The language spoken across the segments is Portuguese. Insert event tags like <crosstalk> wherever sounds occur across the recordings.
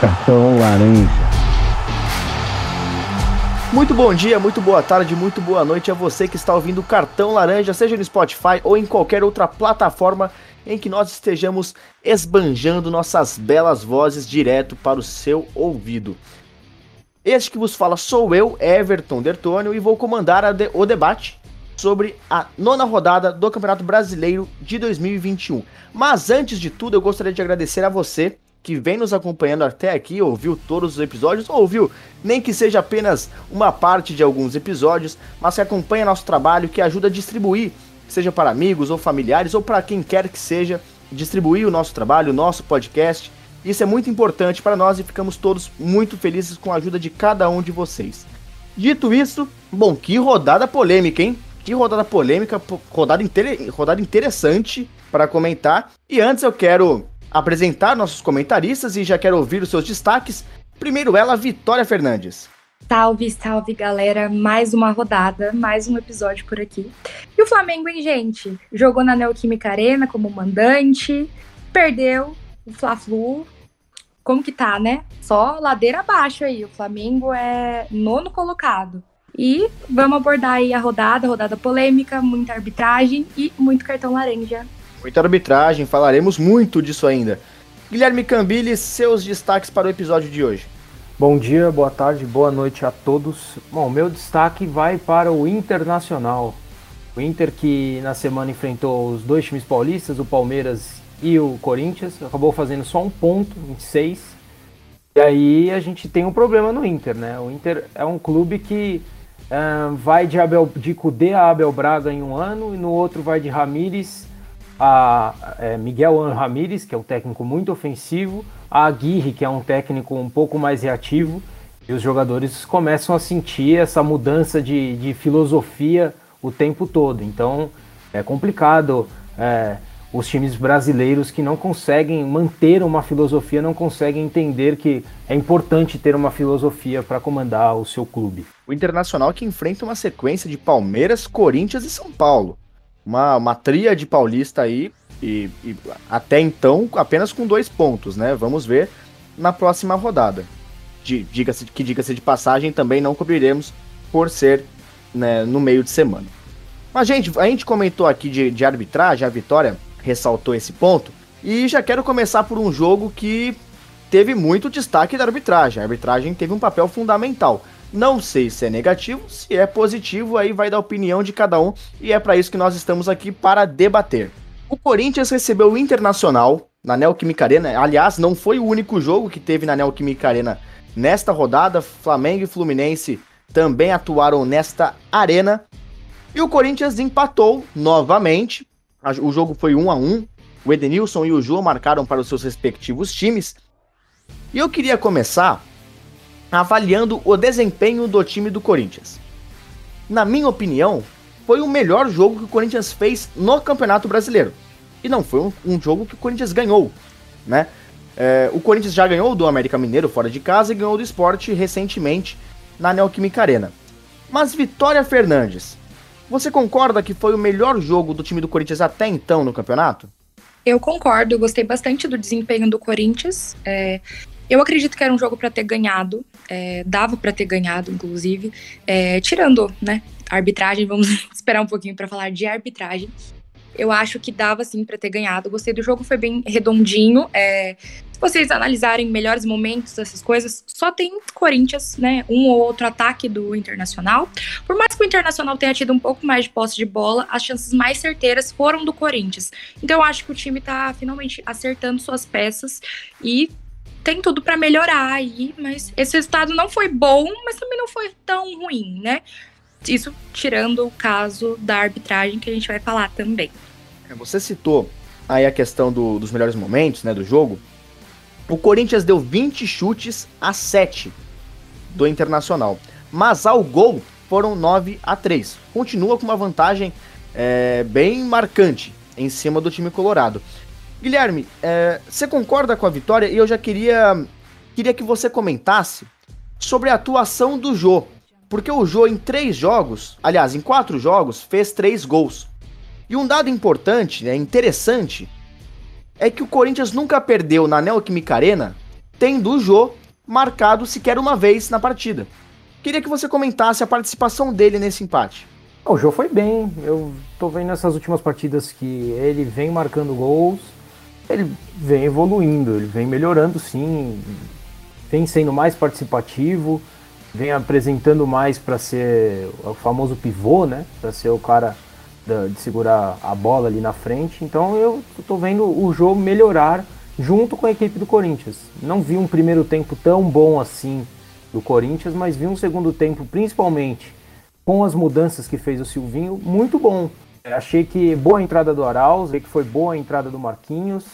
Cartão laranja. Muito bom dia, muito boa tarde, muito boa noite a você que está ouvindo o Cartão Laranja, seja no Spotify ou em qualquer outra plataforma em que nós estejamos esbanjando nossas belas vozes direto para o seu ouvido. Este que vos fala sou eu, Everton Dertônio, e vou comandar de, o debate sobre a nona rodada do Campeonato Brasileiro de 2021. Mas antes de tudo, eu gostaria de agradecer a você que vem nos acompanhando até aqui, ouviu todos os episódios, ouviu nem que seja apenas uma parte de alguns episódios, mas que acompanha nosso trabalho, que ajuda a distribuir, seja para amigos ou familiares ou para quem quer que seja, distribuir o nosso trabalho, o nosso podcast. Isso é muito importante para nós e ficamos todos muito felizes com a ajuda de cada um de vocês. Dito isso, bom, que rodada polêmica, hein? Que rodada polêmica, rodada, inter... rodada interessante para comentar. E antes eu quero apresentar nossos comentaristas e já quero ouvir os seus destaques. Primeiro ela, Vitória Fernandes. Salve, salve galera, mais uma rodada, mais um episódio por aqui. E o Flamengo, hein, gente? Jogou na Neoquímica Arena como mandante, perdeu o Fla-Flu. Como que tá, né? Só ladeira abaixo aí. O Flamengo é nono colocado. E vamos abordar aí a rodada, rodada polêmica, muita arbitragem e muito cartão laranja Muita arbitragem, falaremos muito disso ainda. Guilherme Cambili, seus destaques para o episódio de hoje. Bom dia, boa tarde, boa noite a todos. Bom, meu destaque vai para o Internacional. O Inter que na semana enfrentou os dois times paulistas, o Palmeiras e o Corinthians, acabou fazendo só um ponto em seis. E aí a gente tem um problema no Inter, né? O Inter é um clube que uh, vai de, Abel, de Cudê a Abel Braga em um ano e no outro vai de Ramires a é, Miguel Ramírez, que é um técnico muito ofensivo, a Aguirre, que é um técnico um pouco mais reativo, e os jogadores começam a sentir essa mudança de, de filosofia o tempo todo. Então é complicado. É, os times brasileiros que não conseguem manter uma filosofia, não conseguem entender que é importante ter uma filosofia para comandar o seu clube. O Internacional que enfrenta uma sequência de Palmeiras, Corinthians e São Paulo uma, uma tríade paulista aí, e, e, até então apenas com dois pontos, né? Vamos ver na próxima rodada. Diga-se que diga-se de passagem, também não cobriremos por ser né, no meio de semana. Mas, gente, a gente comentou aqui de, de arbitragem, a Vitória ressaltou esse ponto, e já quero começar por um jogo que teve muito destaque da arbitragem. A arbitragem teve um papel fundamental. Não sei se é negativo, se é positivo, aí vai da opinião de cada um e é para isso que nós estamos aqui para debater. O Corinthians recebeu o Internacional na Neoquímica Arena. Aliás, não foi o único jogo que teve na Neoquímica Arena nesta rodada. Flamengo e Fluminense também atuaram nesta arena. E o Corinthians empatou novamente. O jogo foi 1 a 1. O Edenilson e o João marcaram para os seus respectivos times. E eu queria começar avaliando o desempenho do time do Corinthians. Na minha opinião, foi o melhor jogo que o Corinthians fez no Campeonato Brasileiro. E não foi um, um jogo que o Corinthians ganhou, né? É, o Corinthians já ganhou do América Mineiro fora de casa e ganhou do esporte recentemente na Neoquímica Arena. Mas Vitória Fernandes, você concorda que foi o melhor jogo do time do Corinthians até então no campeonato? Eu concordo, eu gostei bastante do desempenho do Corinthians. É, eu acredito que era um jogo para ter ganhado, é, dava para ter ganhado, inclusive, é, tirando, né, arbitragem. Vamos <laughs> esperar um pouquinho para falar de arbitragem. Eu acho que dava sim para ter ganhado. Gostei do jogo, foi bem redondinho. É, se vocês analisarem melhores momentos, essas coisas, só tem Corinthians, né? Um ou outro ataque do Internacional. Por mais que o Internacional tenha tido um pouco mais de posse de bola, as chances mais certeiras foram do Corinthians. Então eu acho que o time tá finalmente acertando suas peças e tem tudo para melhorar aí, mas esse resultado não foi bom, mas também não foi tão ruim, né? Isso tirando o caso da arbitragem que a gente vai falar também. É, você citou aí a questão do, dos melhores momentos, né, do jogo. O Corinthians deu 20 chutes a 7 do Internacional, mas ao gol foram 9 a 3. Continua com uma vantagem é, bem marcante em cima do time colorado. Guilherme, é, você concorda com a vitória? E eu já queria, queria que você comentasse sobre a atuação do Jô. Porque o Jô, em três jogos, aliás, em quatro jogos, fez três gols. E um dado importante, né, interessante, é que o Corinthians nunca perdeu na Neoquímica Arena tendo o Jô marcado sequer uma vez na partida. Queria que você comentasse a participação dele nesse empate. O Jô foi bem, eu tô vendo essas últimas partidas que ele vem marcando gols, ele vem evoluindo, ele vem melhorando sim, vem sendo mais participativo, vem apresentando mais para ser o famoso pivô, né? Para ser o cara de segurar a bola ali na frente. Então eu tô vendo o jogo melhorar junto com a equipe do Corinthians. Não vi um primeiro tempo tão bom assim do Corinthians, mas vi um segundo tempo, principalmente com as mudanças que fez o Silvinho, muito bom. Achei que boa a entrada do Arauz, achei que foi boa a entrada do Marquinhos.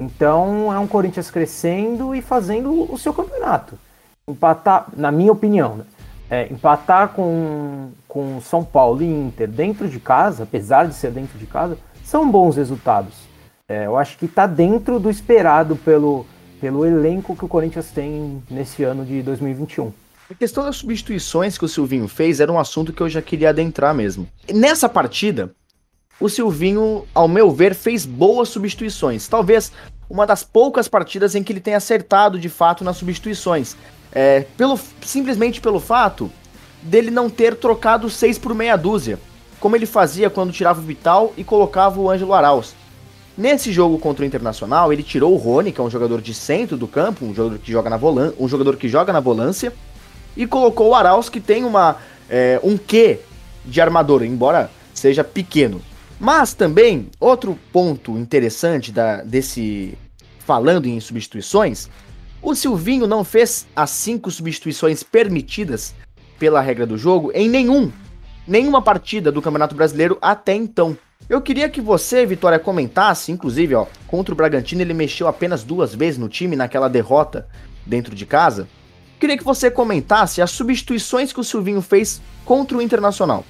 Então é um Corinthians crescendo e fazendo o seu campeonato. Empatar, na minha opinião, né? é, empatar com, com São Paulo e Inter dentro de casa, apesar de ser dentro de casa, são bons resultados. É, eu acho que está dentro do esperado pelo, pelo elenco que o Corinthians tem nesse ano de 2021. A questão das substituições que o Silvinho fez era um assunto que eu já queria adentrar mesmo. Nessa partida, o Silvinho, ao meu ver, fez boas substituições. Talvez uma das poucas partidas em que ele tenha acertado de fato nas substituições. É, pelo, simplesmente pelo fato dele não ter trocado 6 por meia dúzia, como ele fazia quando tirava o Vital e colocava o Ângelo Arauz. Nesse jogo contra o Internacional, ele tirou o Rony, que é um jogador de centro do campo, um jogador que joga na, volan um jogador que joga na volância, e colocou o Arauz, que tem uma, é, um quê de armador, embora seja pequeno. Mas também, outro ponto interessante da, desse. Falando em substituições, o Silvinho não fez as cinco substituições permitidas pela regra do jogo em nenhum, nenhuma partida do Campeonato Brasileiro até então. Eu queria que você, Vitória, comentasse, inclusive, ó, contra o Bragantino ele mexeu apenas duas vezes no time naquela derrota dentro de casa. Queria que você comentasse as substituições que o Silvinho fez contra o Internacional.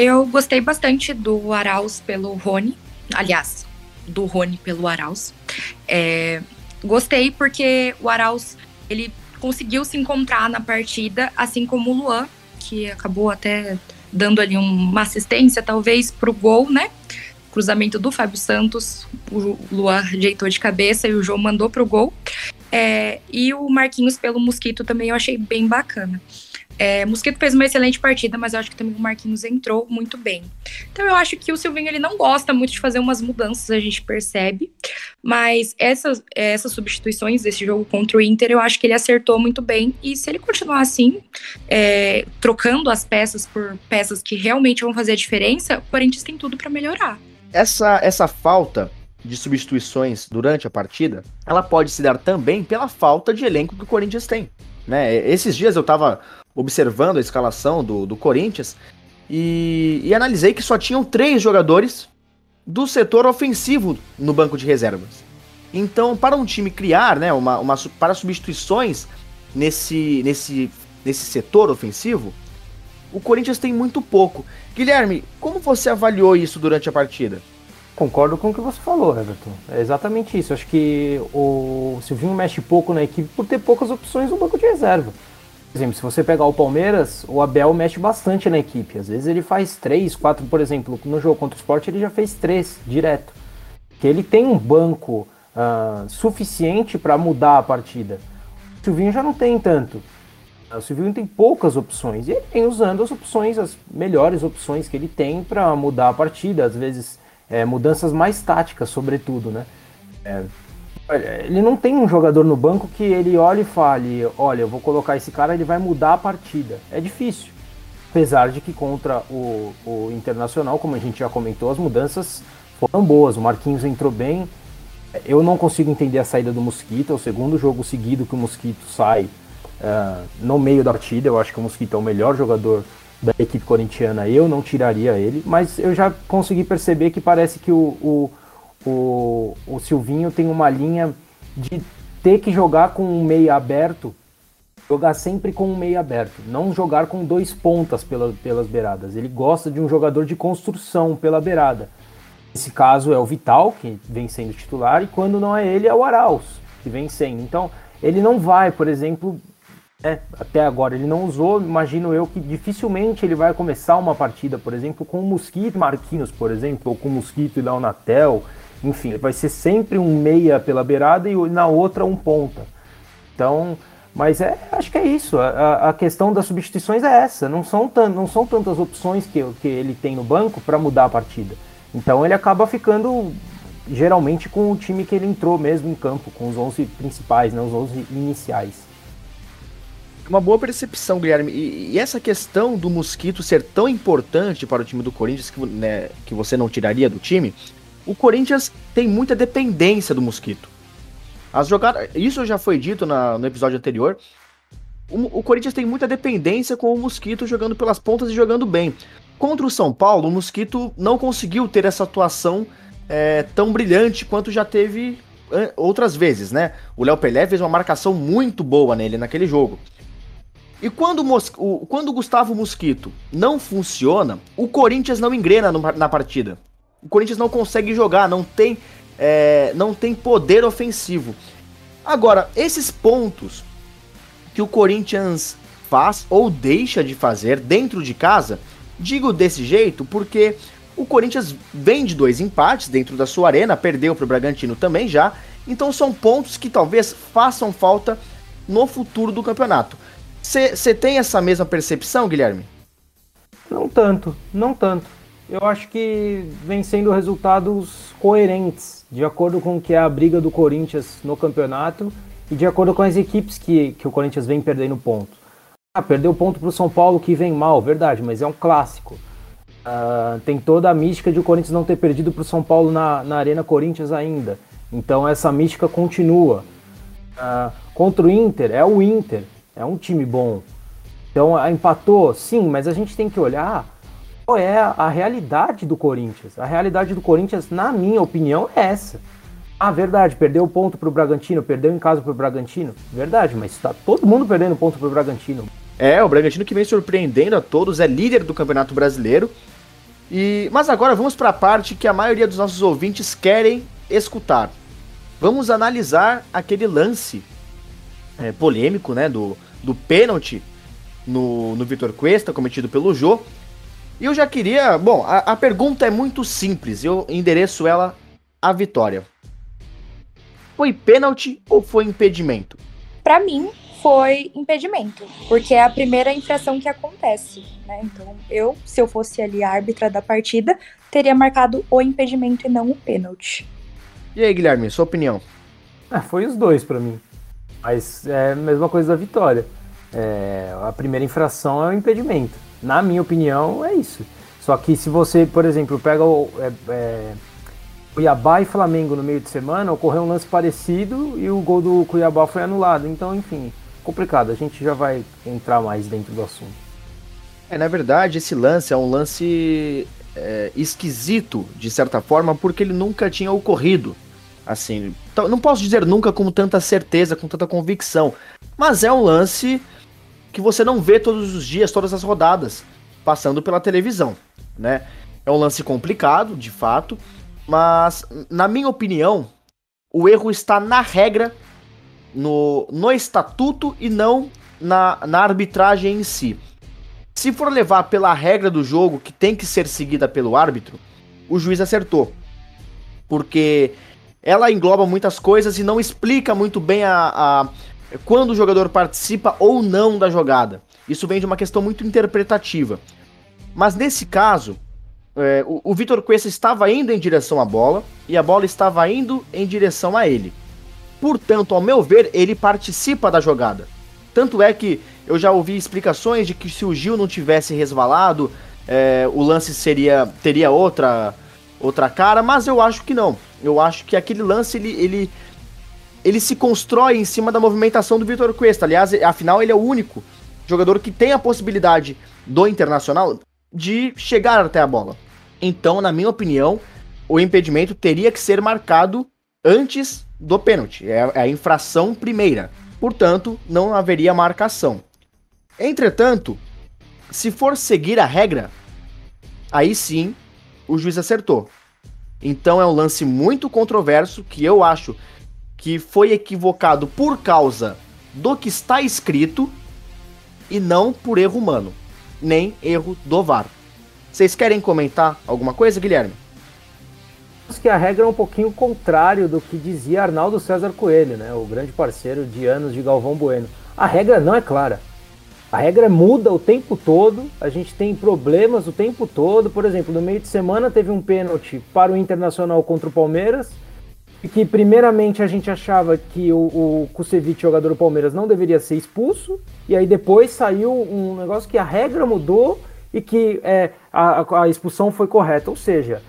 Eu gostei bastante do Arauz pelo Rony, aliás, do Rony pelo Arauz. É, Gostei porque o Arauz, ele conseguiu se encontrar na partida, assim como o Luan, que acabou até dando ali uma assistência, talvez, para o gol, né? Cruzamento do Fábio Santos, o Luan ajeitou de cabeça e o João mandou para o gol. É, e o Marquinhos pelo Mosquito também eu achei bem bacana. É, Mosquito fez uma excelente partida, mas eu acho que também o Marquinhos entrou muito bem. Então eu acho que o Silvinho ele não gosta muito de fazer umas mudanças, a gente percebe. Mas essas, essas substituições desse jogo contra o Inter, eu acho que ele acertou muito bem. E se ele continuar assim, é, trocando as peças por peças que realmente vão fazer a diferença, o Corinthians tem tudo para melhorar. Essa, essa falta de substituições durante a partida, ela pode se dar também pela falta de elenco que o Corinthians tem. Né? Esses dias eu tava observando a escalação do, do Corinthians e, e analisei que só tinham três jogadores do setor ofensivo no banco de reservas. Então, para um time criar, né, uma, uma, para substituições nesse, nesse, nesse setor ofensivo, o Corinthians tem muito pouco. Guilherme, como você avaliou isso durante a partida? Concordo com o que você falou, Everton. É exatamente isso. Acho que o Silvinho mexe pouco na equipe por ter poucas opções no banco de reserva. Por exemplo, se você pegar o Palmeiras, o Abel mexe bastante na equipe. Às vezes ele faz três, quatro, por exemplo, no jogo contra o Sport ele já fez três direto. Que ele tem um banco uh, suficiente para mudar a partida. O Silvinho já não tem tanto. O Silvinho tem poucas opções e ele vem usando as opções, as melhores opções que ele tem para mudar a partida. Às vezes é, mudanças mais táticas, sobretudo, né? É, ele não tem um jogador no banco que ele olhe e fale: olha, eu vou colocar esse cara, ele vai mudar a partida. É difícil. Apesar de que contra o, o Internacional, como a gente já comentou, as mudanças foram boas. O Marquinhos entrou bem. Eu não consigo entender a saída do Mosquito. É o segundo jogo seguido que o Mosquito sai uh, no meio da partida. Eu acho que o Mosquito é o melhor jogador da equipe corintiana. Eu não tiraria ele, mas eu já consegui perceber que parece que o, o o, o Silvinho tem uma linha de ter que jogar com um meio aberto, jogar sempre com um meio aberto, não jogar com dois pontas pela, pelas beiradas. Ele gosta de um jogador de construção pela beirada. Esse caso é o Vital, que vem sendo titular, e quando não é ele, é o Arauz, que vem sendo. Então, ele não vai, por exemplo, é, até agora ele não usou, imagino eu que dificilmente ele vai começar uma partida, por exemplo, com o Mosquito Marquinhos, por exemplo, ou com o Mosquito e Leonatel, enfim, vai ser sempre um meia pela beirada e na outra um ponta. Então, mas é, acho que é isso. A, a questão das substituições é essa. Não são, não são tantas opções que, que ele tem no banco para mudar a partida. Então ele acaba ficando geralmente com o time que ele entrou mesmo em campo, com os 11 principais, né, os 11 iniciais. Uma boa percepção, Guilherme. E, e, essa questão do Mosquito ser tão importante para o time do Corinthians, que, né, que você não tiraria do time, o Corinthians tem muita dependência do Mosquito. As jogadas, isso já foi dito na, no episódio anterior. O, o Corinthians tem muita dependência com o Mosquito jogando pelas pontas e jogando bem. Contra o São Paulo, o Mosquito não conseguiu ter essa atuação é, tão brilhante quanto já teve outras vezes, né? O Léo Pelé fez uma marcação muito boa nele naquele jogo. E quando o, o, quando o Gustavo Mosquito não funciona, o Corinthians não engrena no, na partida. O Corinthians não consegue jogar, não tem, é, não tem poder ofensivo. Agora, esses pontos que o Corinthians faz ou deixa de fazer dentro de casa, digo desse jeito porque o Corinthians vem de dois empates dentro da sua arena, perdeu para o Bragantino também já. Então são pontos que talvez façam falta no futuro do campeonato. Você tem essa mesma percepção, Guilherme? Não tanto, não tanto. Eu acho que vem sendo resultados coerentes, de acordo com o que é a briga do Corinthians no campeonato e de acordo com as equipes que, que o Corinthians vem perdendo ponto. Ah, perdeu ponto para o São Paulo que vem mal, verdade, mas é um clássico. Uh, tem toda a mística de o Corinthians não ter perdido para o São Paulo na, na Arena Corinthians ainda. Então essa mística continua. Uh, contra o Inter, é o Inter, é um time bom. Então empatou, sim, mas a gente tem que olhar qual é a realidade do Corinthians. A realidade do Corinthians, na minha opinião, é essa. Ah, verdade, perdeu o ponto para o Bragantino, perdeu em casa para o Bragantino. Verdade, mas está todo mundo perdendo ponto para o Bragantino. É, o Bragantino que vem surpreendendo a todos, é líder do Campeonato Brasileiro e, mas agora vamos para a parte que a maioria dos nossos ouvintes querem escutar. Vamos analisar aquele lance é, polêmico, né, do, do pênalti no, no Vitor Cuesta, cometido pelo Jô. E eu já queria. Bom, a, a pergunta é muito simples, eu endereço ela à Vitória. Foi pênalti ou foi impedimento? Para mim, foi impedimento, porque é a primeira infração que acontece, né? Então, eu, se eu fosse ali a árbitra da partida, teria marcado o impedimento e não o pênalti. E aí, Guilherme, sua opinião? Ah, foi os dois para mim. Mas é a mesma coisa da vitória. É, a primeira infração é o impedimento. Na minha opinião, é isso. Só que se você, por exemplo, pega o é, é, Cuiabá e Flamengo no meio de semana, ocorreu um lance parecido e o gol do Cuiabá foi anulado. Então, enfim, complicado. A gente já vai entrar mais dentro do assunto. É, na verdade, esse lance é um lance é, esquisito, de certa forma, porque ele nunca tinha ocorrido. Assim, não posso dizer nunca com tanta certeza, com tanta convicção, mas é um lance que você não vê todos os dias, todas as rodadas, passando pela televisão, né? É um lance complicado, de fato, mas na minha opinião, o erro está na regra no, no estatuto e não na, na arbitragem em si. Se for levar pela regra do jogo, que tem que ser seguida pelo árbitro, o juiz acertou. Porque ela engloba muitas coisas e não explica muito bem a, a quando o jogador participa ou não da jogada. Isso vem de uma questão muito interpretativa. Mas nesse caso, é, o, o Vitor Cuesta estava indo em direção à bola e a bola estava indo em direção a ele. Portanto, ao meu ver, ele participa da jogada. Tanto é que eu já ouvi explicações de que se o Gil não tivesse resvalado, é, o lance seria teria outra outra cara, mas eu acho que não. Eu acho que aquele lance ele, ele, ele se constrói em cima da movimentação do Vitor Cuesta. Aliás, afinal, ele é o único jogador que tem a possibilidade do Internacional de chegar até a bola. Então, na minha opinião, o impedimento teria que ser marcado antes do pênalti. É, é a infração primeira. Portanto, não haveria marcação. Entretanto, se for seguir a regra, aí sim o juiz acertou. Então é um lance muito controverso que eu acho que foi equivocado por causa do que está escrito e não por erro humano, nem erro do VAR. Vocês querem comentar alguma coisa, Guilherme? que a regra é um pouquinho contrário do que dizia Arnaldo César Coelho, né, o grande parceiro de anos de Galvão Bueno. A regra não é clara. A regra muda o tempo todo, a gente tem problemas o tempo todo. Por exemplo, no meio de semana teve um pênalti para o Internacional contra o Palmeiras, que primeiramente a gente achava que o, o Kusevich, jogador do Palmeiras, não deveria ser expulso, e aí depois saiu um negócio que a regra mudou e que é, a, a expulsão foi correta. Ou seja,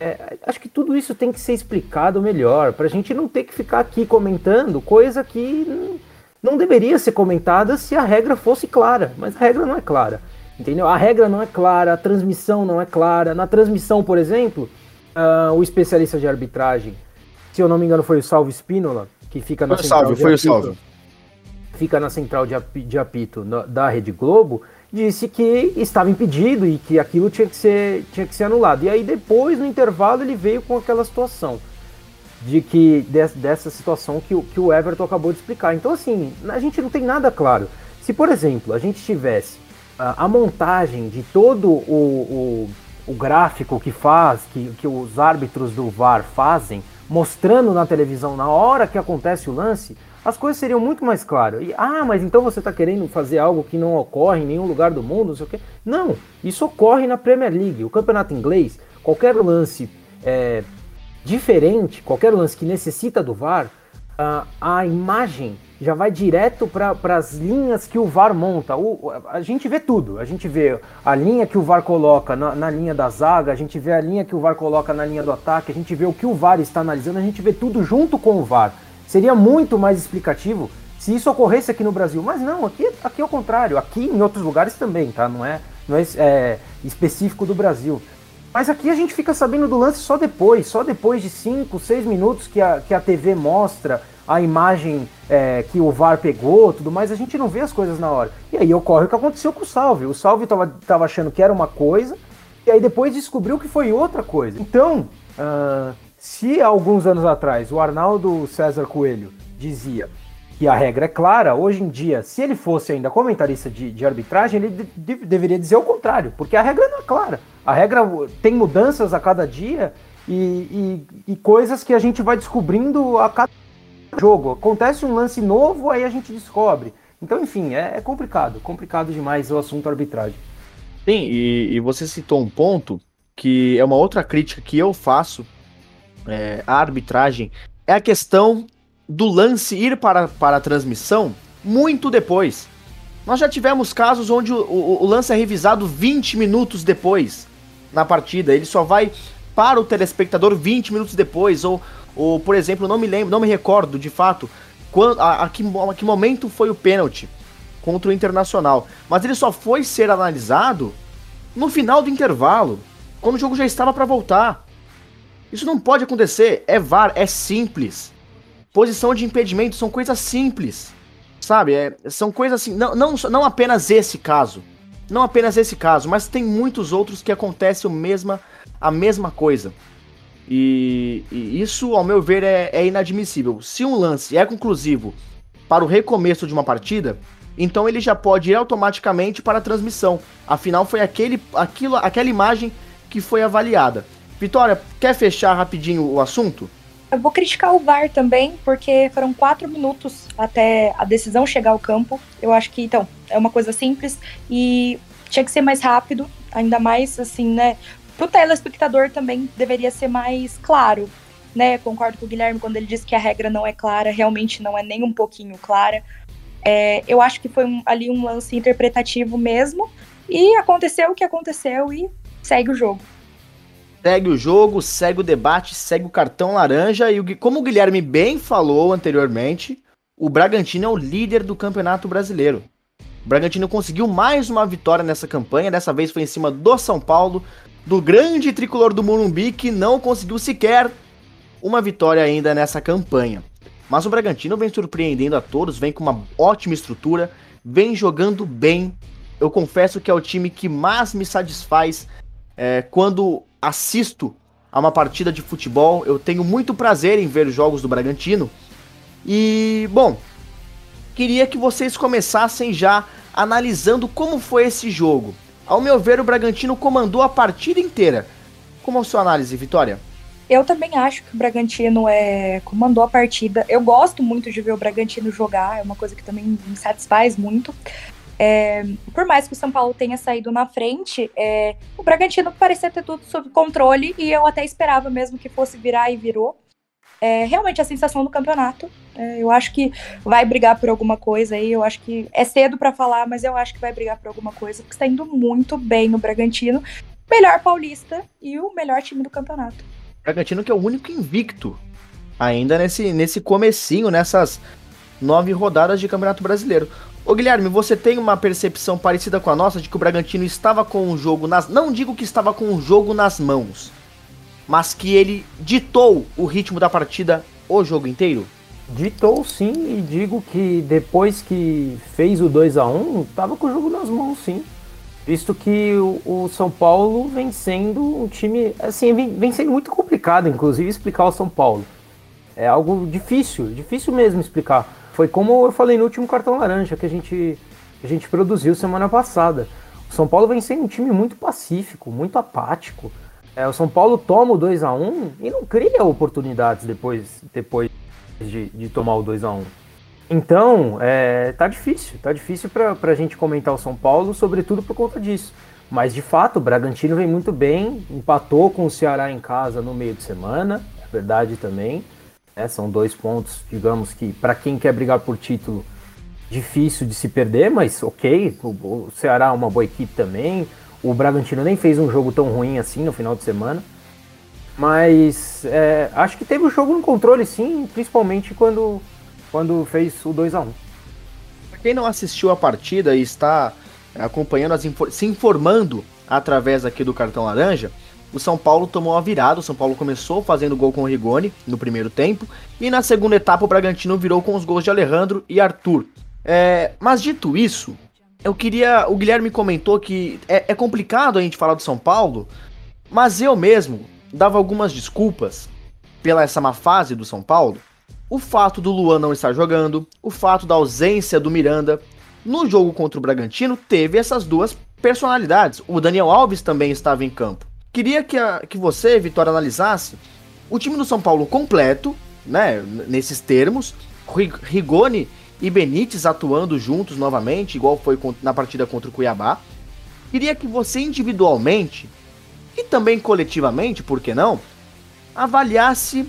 é, acho que tudo isso tem que ser explicado melhor, para a gente não ter que ficar aqui comentando coisa que não deveria ser comentada se a regra fosse clara, mas a regra não é clara. Entendeu? A regra não é clara, a transmissão não é clara. Na transmissão, por exemplo, uh, o especialista de arbitragem, se eu não me engano, foi o Salvo Spínola, que fica na foi central salve, de foi apito, o salve. Fica na central de, de apito da Rede Globo, disse que estava impedido e que aquilo tinha que ser, tinha que ser anulado. E aí depois, no intervalo, ele veio com aquela situação de que dessa situação que, que o Everton acabou de explicar. Então, assim, a gente não tem nada claro. Se, por exemplo, a gente tivesse a, a montagem de todo o, o, o, gráfico que faz, que, que os árbitros do VAR fazem, mostrando na televisão na hora que acontece o lance, as coisas seriam muito mais claras. E, ah, mas então você está querendo fazer algo que não ocorre em nenhum lugar do mundo, não sei o quê. Não, isso ocorre na Premier League. O campeonato inglês, qualquer lance é, diferente, qualquer lance que necessita do VAR, a, a imagem já vai direto para as linhas que o VAR monta. O, a gente vê tudo. A gente vê a linha que o VAR coloca na, na, linha da zaga, a gente vê a linha que o VAR coloca na linha do ataque, a gente vê o que o VAR está analisando, a gente vê tudo junto com o VAR. Seria muito mais explicativo se isso ocorresse aqui no Brasil. Mas não, aqui, aqui é o contrário. Aqui em outros lugares também, tá? Não é, não é, é específico do Brasil. Mas aqui a gente fica sabendo do lance só depois, só depois de 5, 6 minutos que a, que a TV mostra a imagem é, que o VAR pegou, tudo mais, a gente não vê as coisas na hora. E aí ocorre o que aconteceu com o Salve. O Salve tava, tava achando que era uma coisa, e aí depois descobriu que foi outra coisa. Então, uh, se alguns anos atrás o Arnaldo César Coelho dizia que a regra é clara, hoje em dia, se ele fosse ainda comentarista de, de arbitragem, ele de, de, deveria dizer o contrário, porque a regra não é clara. A regra tem mudanças a cada dia e, e, e coisas que a gente vai descobrindo a cada jogo. Acontece um lance novo, aí a gente descobre. Então, enfim, é, é complicado, complicado demais o assunto arbitragem. Sim, e, e, você citou um ponto que é uma outra crítica que eu faço é, à arbitragem, é a questão do lance ir para, para a transmissão muito depois. Nós já tivemos casos onde o, o, o, lance é revisado 20 minutos depois na partida. Ele só vai para o telespectador 20 minutos depois. Ou, ou por exemplo, não me lembro, não me recordo de fato quando, a, a, que, a que momento foi o pênalti contra o Internacional. Mas ele só foi ser analisado no final do intervalo, quando o jogo já estava para voltar. Isso não pode acontecer. É VAR, é simples. Posição de impedimento são coisas simples. Sabe? É, são coisas assim. Não, não, não apenas esse caso. Não apenas esse caso, mas tem muitos outros que acontecem a mesma, a mesma coisa. E, e isso, ao meu ver, é, é inadmissível. Se um lance é conclusivo para o recomeço de uma partida, então ele já pode ir automaticamente para a transmissão. Afinal, foi aquele, aquilo, aquela imagem que foi avaliada. Vitória, quer fechar rapidinho o assunto? Eu vou criticar o VAR também, porque foram quatro minutos até a decisão chegar ao campo. Eu acho que, então, é uma coisa simples e tinha que ser mais rápido, ainda mais, assim, né? Pro telespectador também deveria ser mais claro, né? Concordo com o Guilherme quando ele disse que a regra não é clara, realmente não é nem um pouquinho clara. É, eu acho que foi um, ali um lance interpretativo mesmo, e aconteceu o que aconteceu e segue o jogo. Segue o jogo, segue o debate, segue o cartão laranja e o, como o Guilherme bem falou anteriormente, o Bragantino é o líder do Campeonato Brasileiro. O Bragantino conseguiu mais uma vitória nessa campanha, dessa vez foi em cima do São Paulo, do grande tricolor do Morumbi que não conseguiu sequer uma vitória ainda nessa campanha. Mas o Bragantino vem surpreendendo a todos, vem com uma ótima estrutura, vem jogando bem. Eu confesso que é o time que mais me satisfaz é, quando assisto a uma partida de futebol, eu tenho muito prazer em ver os jogos do Bragantino. E, bom, queria que vocês começassem já analisando como foi esse jogo. Ao meu ver, o Bragantino comandou a partida inteira. Como é a sua análise, Vitória? Eu também acho que o Bragantino é, comandou a partida. Eu gosto muito de ver o Bragantino jogar, é uma coisa que também me satisfaz muito. É, por mais que o São Paulo tenha saído na frente, é, o Bragantino parecia ter tudo sob controle e eu até esperava mesmo que fosse virar e virou. É realmente a sensação do campeonato. É, eu acho que vai brigar por alguma coisa aí. Eu acho que é cedo para falar, mas eu acho que vai brigar por alguma coisa, porque está indo muito bem no Bragantino. Melhor paulista e o melhor time do campeonato. Bragantino que é o único invicto ainda nesse, nesse comecinho, nessas nove rodadas de Campeonato Brasileiro. Ô Guilherme, você tem uma percepção parecida com a nossa de que o Bragantino estava com o jogo nas. Não digo que estava com o jogo nas mãos, mas que ele ditou o ritmo da partida o jogo inteiro? Ditou sim, e digo que depois que fez o 2 a 1 estava com o jogo nas mãos sim. Visto que o, o, São Paulo vem sendo um time. Assim, vem sendo muito complicado, inclusive, explicar o São Paulo. É algo difícil, difícil mesmo explicar foi como eu falei no último cartão laranja que a gente, a gente produziu semana passada. O São Paulo vem sendo um time muito pacífico, muito apático. É, o São Paulo toma o 2 a 1 e não cria oportunidades depois, depois de, de tomar o 2 a 1 Então, é, tá difícil, tá difícil para a gente comentar o São Paulo, sobretudo por conta disso. Mas de fato, o Bragantino vem muito bem, empatou com o Ceará em casa no meio de semana, é verdade também. Né? São dois pontos, digamos que, para quem quer brigar por título, difícil de se perder, mas ok. O, o Ceará é uma boa equipe também. O Bragantino nem fez um jogo tão ruim assim no final de semana. Mas é, acho que teve o jogo no controle sim, principalmente quando, quando fez o 2 a 1 Para quem não assistiu a partida e está acompanhando, as, se informando através aqui do cartão laranja, o São Paulo tomou a virada. O São Paulo começou fazendo gol com o Rigoni no primeiro tempo. E na segunda etapa o Bragantino virou com os gols de Alejandro e Arthur. É, mas dito isso, eu queria. O Guilherme comentou que é, é complicado a gente falar do São Paulo, mas eu mesmo dava algumas desculpas pela essa má fase do São Paulo. O fato do Luan não estar jogando, o fato da ausência do Miranda. No jogo contra o Bragantino, teve essas duas personalidades. O Daniel Alves também estava em campo. Queria que, a, que você, Vitória, analisasse o time do São Paulo completo, né, nesses termos, Rigoni e Benítez atuando juntos novamente, igual foi na partida contra o Cuiabá. Queria que você individualmente e também coletivamente, por que não, avaliasse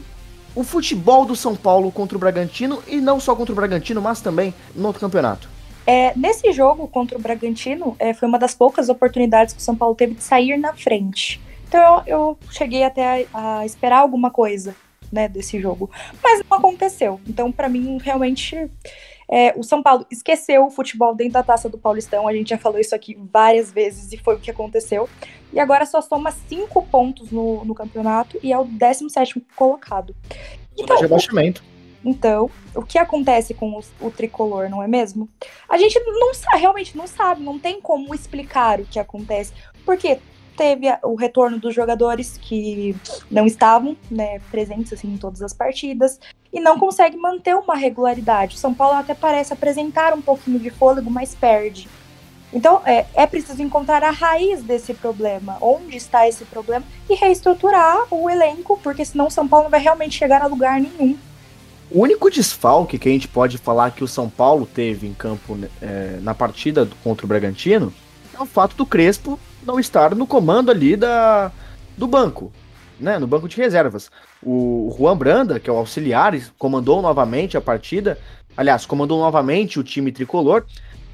o futebol do São Paulo contra o Bragantino e não só contra o Bragantino, mas também no outro campeonato. É, nesse jogo contra o Bragantino, é, foi uma das poucas oportunidades que o São Paulo teve de sair na frente. Então eu, eu cheguei até a, a, esperar alguma coisa, né, desse jogo. Mas não aconteceu. Então, para mim, realmente, é, o São Paulo esqueceu o futebol dentro da taça do Paulistão. A gente já falou isso aqui várias vezes e foi o que aconteceu. E agora só soma cinco pontos no, no campeonato e é o 17 colocado. Então, de abaixamento. Então, o que acontece com o, o, tricolor, não é mesmo? A gente não sabe, realmente não sabe, não tem como explicar o que acontece. Porque teve o retorno dos jogadores que não estavam né, presentes assim, em todas as partidas e não consegue manter uma regularidade. O São Paulo até parece apresentar um pouquinho de fôlego, mas perde. Então é, é preciso encontrar a raiz desse problema, onde está esse problema, e reestruturar o elenco, porque senão o São Paulo não vai realmente chegar a lugar nenhum. O único desfalque que a gente pode falar que o São Paulo teve em campo é, na partida contra o Bragantino é o fato do Crespo não estar no comando ali da, do banco, né, no banco de reservas. O Juan Branda, que é o auxiliar, comandou novamente a partida, aliás, comandou novamente o time tricolor.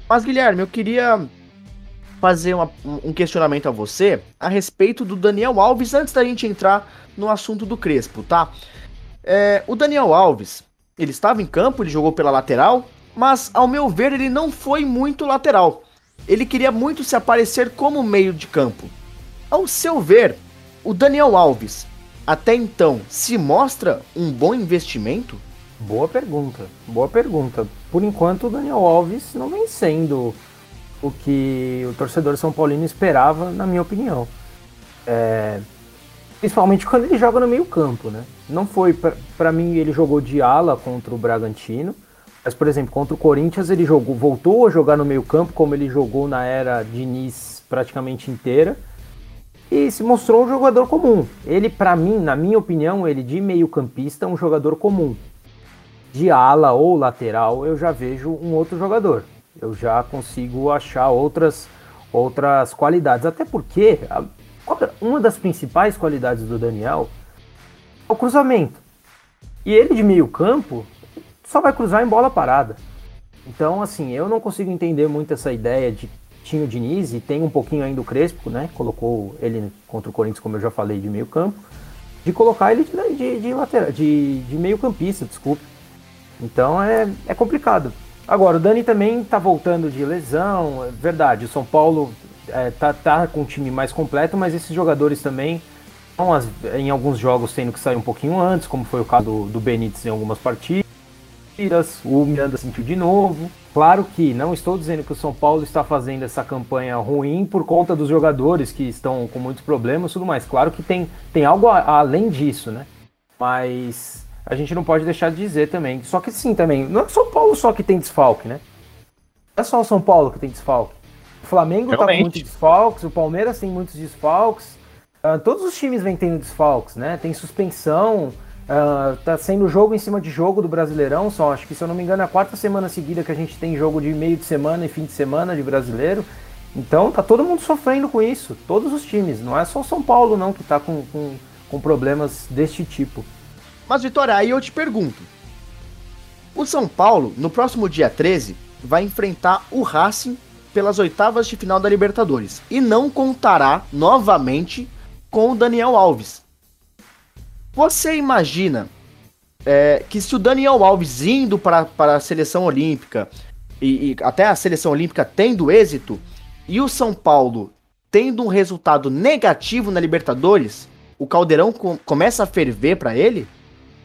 Mas, Guilherme, eu queria fazer uma, um questionamento a você a respeito do Daniel Alves antes da gente entrar no assunto do Crespo, tá? É, o Daniel Alves, ele estava em campo, ele jogou pela lateral, mas ao meu ver ele não foi muito lateral ele queria muito se aparecer como meio de campo. Ao seu ver, o Daniel Alves, até então, se mostra um bom investimento? Boa pergunta, boa pergunta. Por enquanto, o Daniel Alves não vem sendo o que o torcedor São Paulino esperava, na minha opinião. É... Principalmente quando ele joga no meio campo, né? Não foi, para mim, ele jogou de ala contra o Bragantino, mas, por exemplo, contra o Corinthians ele jogou, voltou a jogar no meio campo, como ele jogou na era Diniz praticamente inteira. e se mostrou um jogador comum. Ele, para mim, na minha opinião, ele de meio-campista é um jogador comum. De ala ou lateral, eu já vejo um outro jogador. Eu já consigo achar outras outras qualidades. Até porque uma das principais qualidades do Daniel é o cruzamento. E ele de meio campo só vai cruzar em bola parada. Então, assim, eu não consigo entender muito essa ideia de tinha o Diniz e tem um pouquinho ainda o Crespo, né? Colocou ele contra o Corinthians, como eu já falei, de meio campo. De colocar ele de, de, de, lateral, de, de meio campista, desculpe. Então é, é complicado. Agora, o Dani também tá voltando de lesão, é verdade. O São Paulo é, tá, tá com um time mais completo, mas esses jogadores também estão em alguns jogos tendo que sair um pouquinho antes, como foi o caso do, do Benítez em algumas partidas. O Miranda sentiu de novo. Claro que não estou dizendo que o São Paulo está fazendo essa campanha ruim por conta dos jogadores que estão com muitos problemas e tudo mais. Claro que tem, tem algo a, além disso, né? Mas a gente não pode deixar de dizer também. Só que sim, também. Não é o São Paulo só que tem desfalque, né? Não é só o São Paulo que tem desfalque. O Flamengo Realmente. tá com muitos desfalques, o Palmeiras tem muitos desfalques. Uh, todos os times vêm tendo desfalques, né? Tem suspensão. Uh, tá sendo jogo em cima de jogo do Brasileirão, só acho que se eu não me engano é a quarta semana seguida que a gente tem jogo de meio de semana e fim de semana de brasileiro. Então tá todo mundo sofrendo com isso, todos os times, não é só o São Paulo não que tá com, com, com problemas deste tipo. Mas Vitória, aí eu te pergunto. O São Paulo, no próximo dia 13, vai enfrentar o Racing pelas oitavas de final da Libertadores e não contará novamente com o Daniel Alves, você imagina é, que se o Daniel Alves indo para, a seleção olímpica e, e, até a seleção olímpica tendo êxito e o São Paulo tendo um resultado negativo na Libertadores, o caldeirão com, começa a ferver para ele?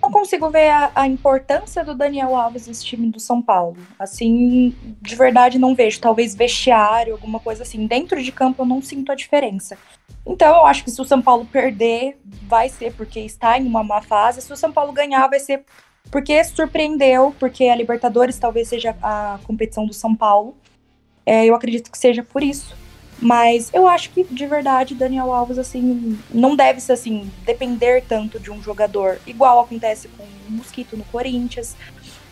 Não consigo ver a, a, importância do Daniel Alves nesse time do São Paulo. Assim, de verdade não vejo. Talvez vestiário, alguma coisa assim. Dentro de campo eu não sinto a diferença. Então, eu acho que se o São Paulo perder, vai ser porque está em uma má fase. Se o São Paulo ganhar, vai ser porque surpreendeu, porque a Libertadores talvez seja a competição do São Paulo. É, eu acredito que seja por isso. Mas eu acho que, de verdade, Daniel Alves, assim, não deve ser, assim, depender tanto de um jogador, igual acontece com o Mosquito no Corinthians.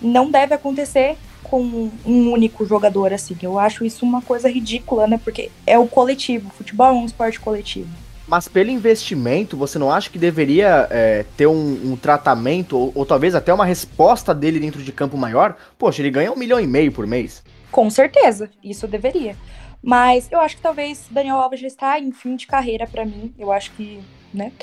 Não deve acontecer com um único jogador, assim. Eu acho isso uma coisa ridícula, né? Porque é o coletivo. O futebol é um esporte coletivo. Mas pelo investimento, você não acha que deveria é, ter um, um tratamento, ou, ou, talvez até uma resposta dele dentro de campo maior? Poxa, ele ganha um milhão e meio por mês. Com certeza, isso deveria. Mas eu acho que talvez Daniel Alves já está em fim de carreira para mim. Eu acho que, né?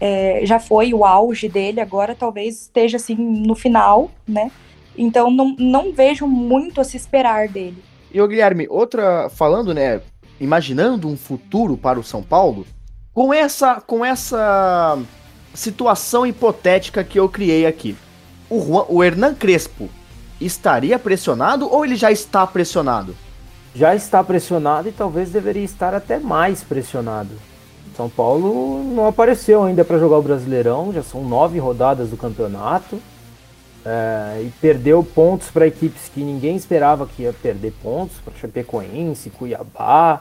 É, já foi o auge dele, agora talvez esteja assim no final, né? Então não, não vejo muito a se esperar dele. E o Guilherme, outra falando, né, imaginando um futuro para o São Paulo, com essa com essa situação hipotética que eu criei aqui. O, Juan, o Hernan Crespo estaria pressionado ou ele já está pressionado? Já está pressionado e talvez deveria estar até mais pressionado. São Paulo não apareceu ainda para jogar o Brasileirão, já são nove rodadas do campeonato. É, e perdeu pontos para equipes que ninguém esperava que ia perder pontos, para Chapecoense, Cuiabá,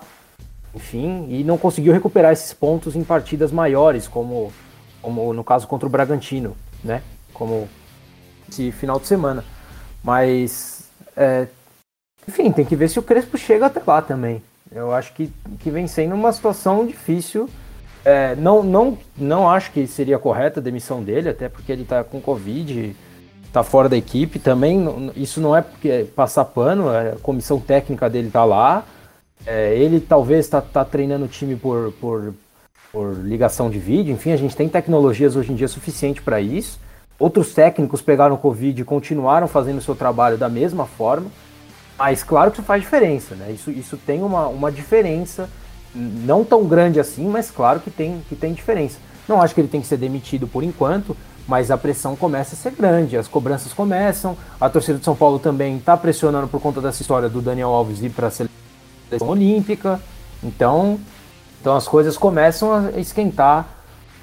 enfim, e não conseguiu recuperar esses pontos em partidas maiores, como, como no caso contra o Bragantino, né? Como esse final de semana. Mas, é, enfim, tem que ver se o Crespo chega até lá também. Eu acho que, que vem sendo uma situação difícil. É, não, não, não acho que seria correta a demissão dele, até porque ele está com Covid tá fora da equipe também. Isso não é porque é passar pano, a comissão técnica dele tá lá. É, ele talvez tá, tá treinando o time por, por, por ligação de vídeo. Enfim, a gente tem tecnologias hoje em dia suficiente para isso. Outros técnicos pegaram Covid e continuaram fazendo o seu trabalho da mesma forma. Mas claro que isso faz diferença, né? Isso, isso tem uma, uma diferença, não tão grande assim, mas claro que tem, que tem diferença. Não acho que ele tem que ser demitido por enquanto, mas a pressão começa a ser grande, as cobranças começam, a torcida de São Paulo também está pressionando por conta dessa história do Daniel Alves ir para a seleção olímpica, então, então as coisas começam a esquentar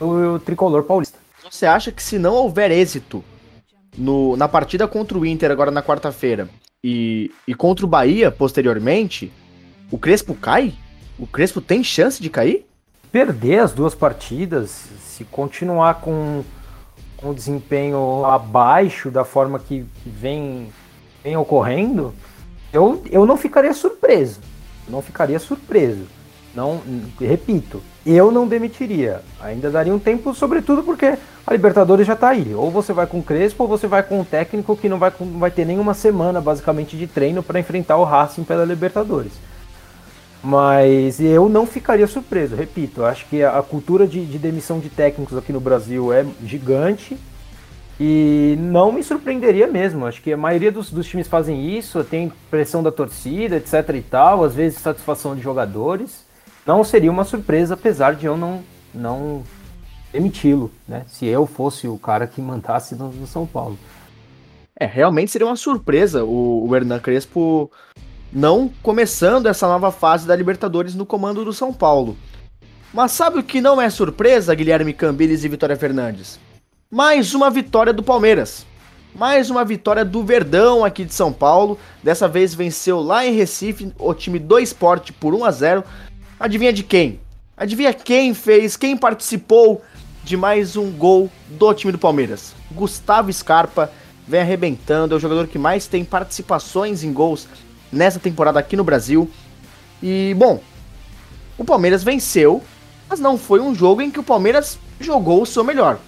o, o tricolor paulista. Você acha que se não houver êxito no, na partida contra o Inter agora na quarta-feira e, e contra o Bahia posteriormente, o Crespo cai? O Crespo tem chance de cair? perder as duas partidas, se continuar com um desempenho abaixo da forma que vem, vem ocorrendo, eu, eu não ficaria surpreso. Não ficaria surpreso. Não, repito, eu não demitiria. Ainda daria um tempo, sobretudo porque a Libertadores já está aí. Ou você vai com o Crespo ou você vai com um técnico que não vai, não vai ter nenhuma semana, basicamente, de treino para enfrentar o Racing pela Libertadores. Mas eu não ficaria surpreso, repito. Acho que a cultura de, de demissão de técnicos aqui no Brasil é gigante. E não me surpreenderia mesmo. Acho que a maioria dos, dos, times fazem isso, tem pressão da torcida, etc e tal, às vezes satisfação de jogadores. Não seria uma surpresa, apesar de eu não, não demiti-lo, né? Se eu fosse o cara que mandasse no, no São Paulo. É, realmente seria uma surpresa o, o Hernan Crespo não começando essa nova fase da Libertadores no comando do São Paulo. Mas sabe o que não é surpresa, Guilherme Cambiles e Vitória Fernandes? Mais uma vitória do Palmeiras. Mais uma vitória do Verdão aqui de São Paulo. Dessa vez venceu lá em Recife o time do esporte por 1 a 0 Adivinha de quem? Adivinha quem fez, quem participou de mais um gol do time do Palmeiras? Gustavo Scarpa vem arrebentando, é o jogador que mais tem participações em gols nessa temporada aqui no Brasil. E, bom, o Palmeiras venceu, mas não foi um jogo em que o Palmeiras jogou o seu melhor.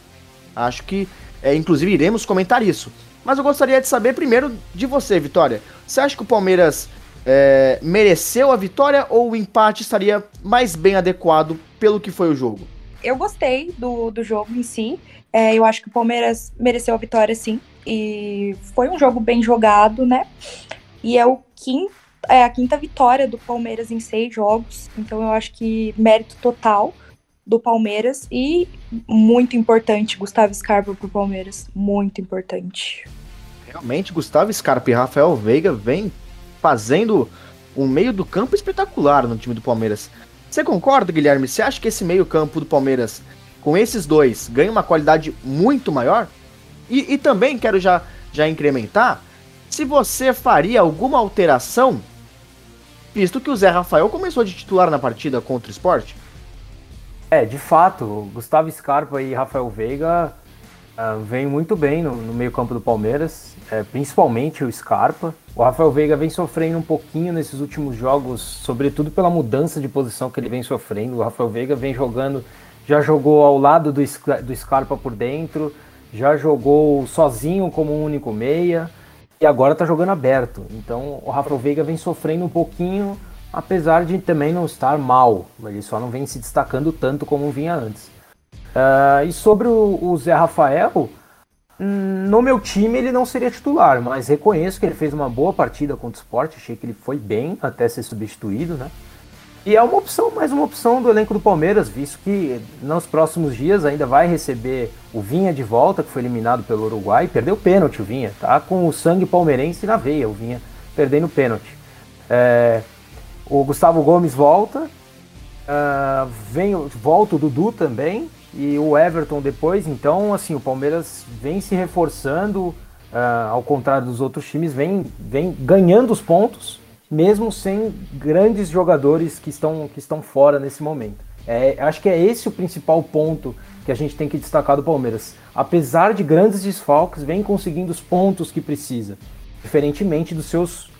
Acho que, é, inclusive, iremos comentar isso. Mas eu gostaria de saber primeiro de você, Vitória. Você acha que o Palmeiras é, mereceu a vitória ou o empate estaria mais bem adequado pelo que foi o jogo? Eu gostei do, do jogo em si. É, eu acho que o Palmeiras mereceu a vitória, sim. E foi um jogo bem jogado, né? E é, o quinto, é a quinta vitória do Palmeiras em seis jogos. Então eu acho que mérito total do Palmeiras e muito importante Gustavo Scarpa para o Palmeiras. Muito importante. Realmente, Gustavo Scarpa e Rafael Veiga vêm fazendo um meio do campo espetacular no time do Palmeiras. Você concorda, Guilherme? Você acha que esse meio campo do Palmeiras, com esses dois, ganha uma qualidade muito maior? E, e também quero já, já incrementar se você faria alguma alteração, visto que o Zé Rafael começou de titular na partida contra o esporte. É, de fato, Gustavo Scarpa e Rafael Veiga uh, vêm muito bem no, no meio-campo do Palmeiras, é, principalmente o Scarpa. O Rafael Veiga vem sofrendo um pouquinho nesses últimos jogos, sobretudo pela mudança de posição que ele vem sofrendo. O Rafael Veiga vem jogando, já jogou ao lado do, do Scarpa por dentro, já jogou sozinho como um único meia e agora está jogando aberto. Então o Rafael Veiga vem sofrendo um pouquinho, apesar de também não estar mal. Ele só não vem se destacando tanto como vinha antes. Uh, e sobre o, o, Zé Rafael, no meu time ele não seria titular, mas reconheço que ele fez uma boa partida contra o esporte. Achei que ele foi bem até ser substituído, né? E é uma opção, mais uma opção do elenco do Palmeiras, visto que nos próximos dias ainda vai receber o Vinha de volta, que foi eliminado pelo Uruguai, perdeu pênalti o Vinha, tá com o sangue palmeirense na veia, o Vinha perdendo pênalti. É, o Gustavo Gomes volta, uh, vem, volta o Dudu também, e o Everton depois, então assim, o Palmeiras vem se reforçando, uh, ao contrário dos outros times, vem, vem ganhando os pontos, mesmo sem grandes jogadores que estão, que estão fora nesse momento. É, acho que é esse o principal ponto que a gente tem que destacar do Palmeiras. Apesar de grandes desfalques, vem conseguindo os pontos que precisa, diferentemente dos seus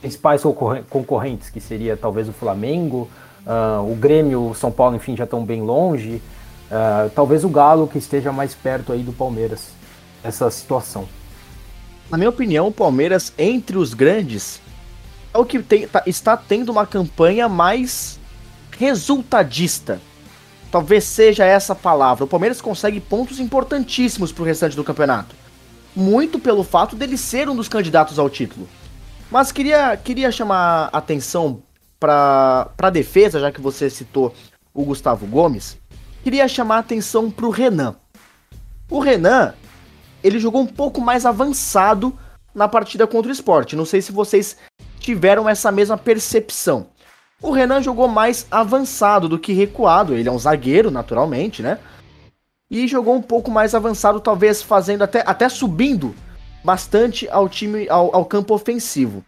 principais concorrentes, que seria talvez o Flamengo, uh, o Grêmio, o São Paulo, enfim, já estão bem longe. Uh, talvez o Galo que esteja mais perto aí do Palmeiras nessa situação. Na minha opinião, o Palmeiras entre os grandes é o que tem, tá, está tendo uma campanha mais resultadista. Talvez seja essa palavra. O Palmeiras consegue pontos importantíssimos para o restante do campeonato. Muito pelo fato dele ser um dos candidatos ao título. Mas queria, queria chamar atenção para a defesa, já que você citou o Gustavo Gomes. Queria chamar atenção para o Renan. O Renan, ele jogou um pouco mais avançado na partida contra o esporte. Não sei se vocês tiveram essa mesma percepção. O Renan jogou mais avançado do que recuado, ele é um zagueiro, naturalmente, né? E jogou um pouco mais avançado, talvez fazendo até, até subindo bastante ao time, ao, ao campo ofensivo.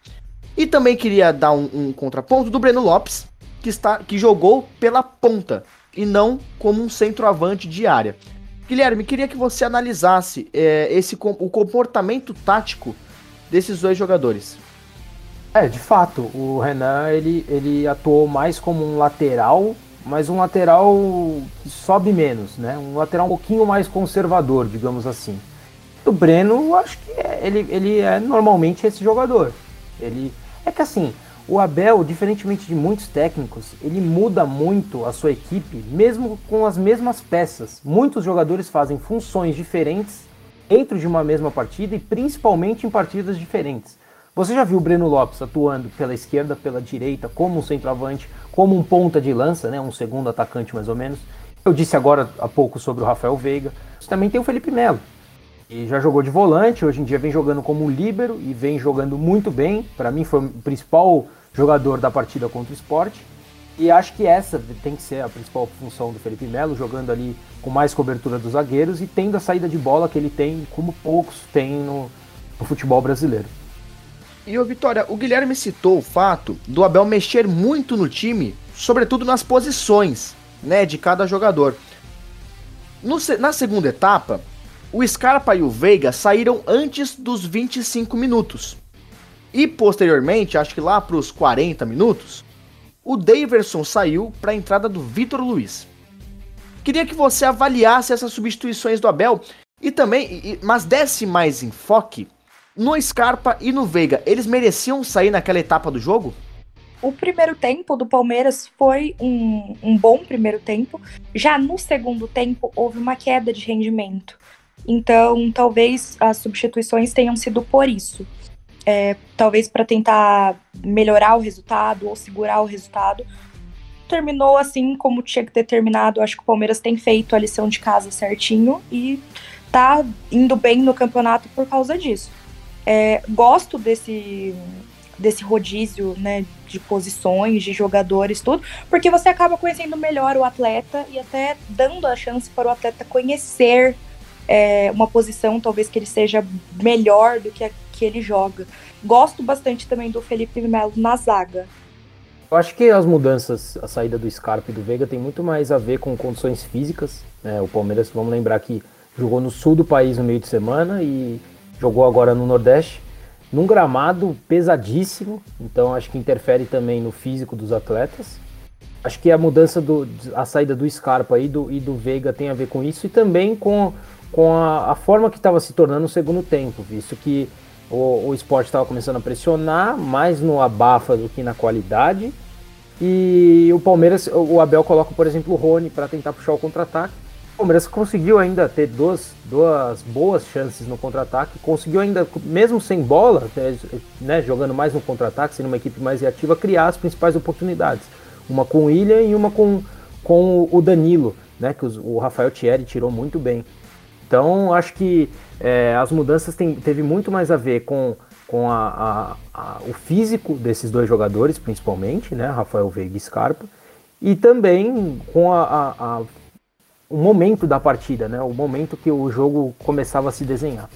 E também queria dar um, um, contraponto do Breno Lopes, que, está, que jogou pela ponta. E não como um centroavante de área. Guilherme, queria que você analisasse é, esse, o comportamento tático desses dois jogadores. É, de fato, o Renan ele, ele atuou mais como um lateral, mas um lateral que sobe menos, né? Um lateral um pouquinho mais conservador, digamos assim. O Breno, acho que é, ele, ele é normalmente esse jogador. Ele é que assim, o Abel, diferentemente de muitos técnicos, ele muda muito a sua equipe, mesmo com as mesmas peças. Muitos jogadores fazem funções diferentes dentro de uma mesma partida e principalmente em partidas diferentes. Você já viu o Breno Lopes atuando pela esquerda, pela direita, como um centroavante, como um ponta de lança, né, um segundo atacante mais ou menos. Eu disse agora há pouco sobre o Rafael Veiga. Você também tem o Felipe Melo, e já jogou de volante, hoje em dia vem jogando como líbero e vem jogando muito bem. Para mim foi o principal jogador da partida contra o esporte. E acho que essa tem que ser a principal função do Felipe Melo, jogando ali com mais cobertura dos zagueiros e tendo a saída de bola que ele tem, como poucos têm no, no futebol brasileiro. E o Vitória, o Guilherme citou o fato do Abel mexer muito no time, sobretudo nas posições né, de cada jogador. No, na segunda etapa, o Scarpa e o Veiga saíram antes dos 25 minutos. E posteriormente, acho que lá para os 40 minutos, o Daverson saiu para a entrada do Vitor Luiz. Queria que você avaliasse essas substituições do Abel e também, mas desse mais enfoque no Scarpa e no Veiga. Eles mereciam sair naquela etapa do jogo? O primeiro tempo do Palmeiras foi um, um bom primeiro tempo. Já no segundo tempo, houve uma queda de rendimento. Então, talvez as substituições tenham sido por isso. É, talvez para tentar melhorar o resultado ou segurar o resultado. Terminou assim como tinha que ter terminado. Acho que o Palmeiras tem feito a lição de casa certinho e tá indo bem no campeonato por causa disso. É, gosto desse, desse rodízio né, de posições, de jogadores, tudo, porque você acaba conhecendo melhor o atleta e até dando a chance para o atleta conhecer é, uma posição talvez que ele seja melhor do que a que ele joga. Gosto bastante também do Felipe Melo na zaga. Eu acho que as mudanças, a saída do Scarpa e do Veiga tem muito mais a ver com condições físicas. Né? O Palmeiras, vamos lembrar que jogou no sul do país no meio de semana e jogou agora no Nordeste, num gramado pesadíssimo, então acho que interfere também no físico dos atletas. Acho que a mudança do a saída do Scarpa e do, e do Veiga tem a ver com isso e também com com a, a forma que estava se tornando o segundo tempo, visto que o, o esporte estava começando a pressionar mais no abafa do que na qualidade. E o Palmeiras, o Abel coloca, por exemplo, o Rony para tentar puxar o contra-ataque. O Palmeiras conseguiu ainda ter duas, duas boas chances no contra-ataque, conseguiu ainda, mesmo sem bola, né, jogando mais no contra-ataque, sendo uma equipe mais reativa, criar as principais oportunidades. Uma com o William e uma com, com o Danilo, né, que o Rafael Thierry tirou muito bem. Então, acho que é, as mudanças tem, teve muito mais a ver com, com a, a, a, o físico desses dois jogadores, principalmente, né, Rafael Veiga e Scarpa, e também com a, o momento da partida, né, o momento que o jogo começava a se desenhar.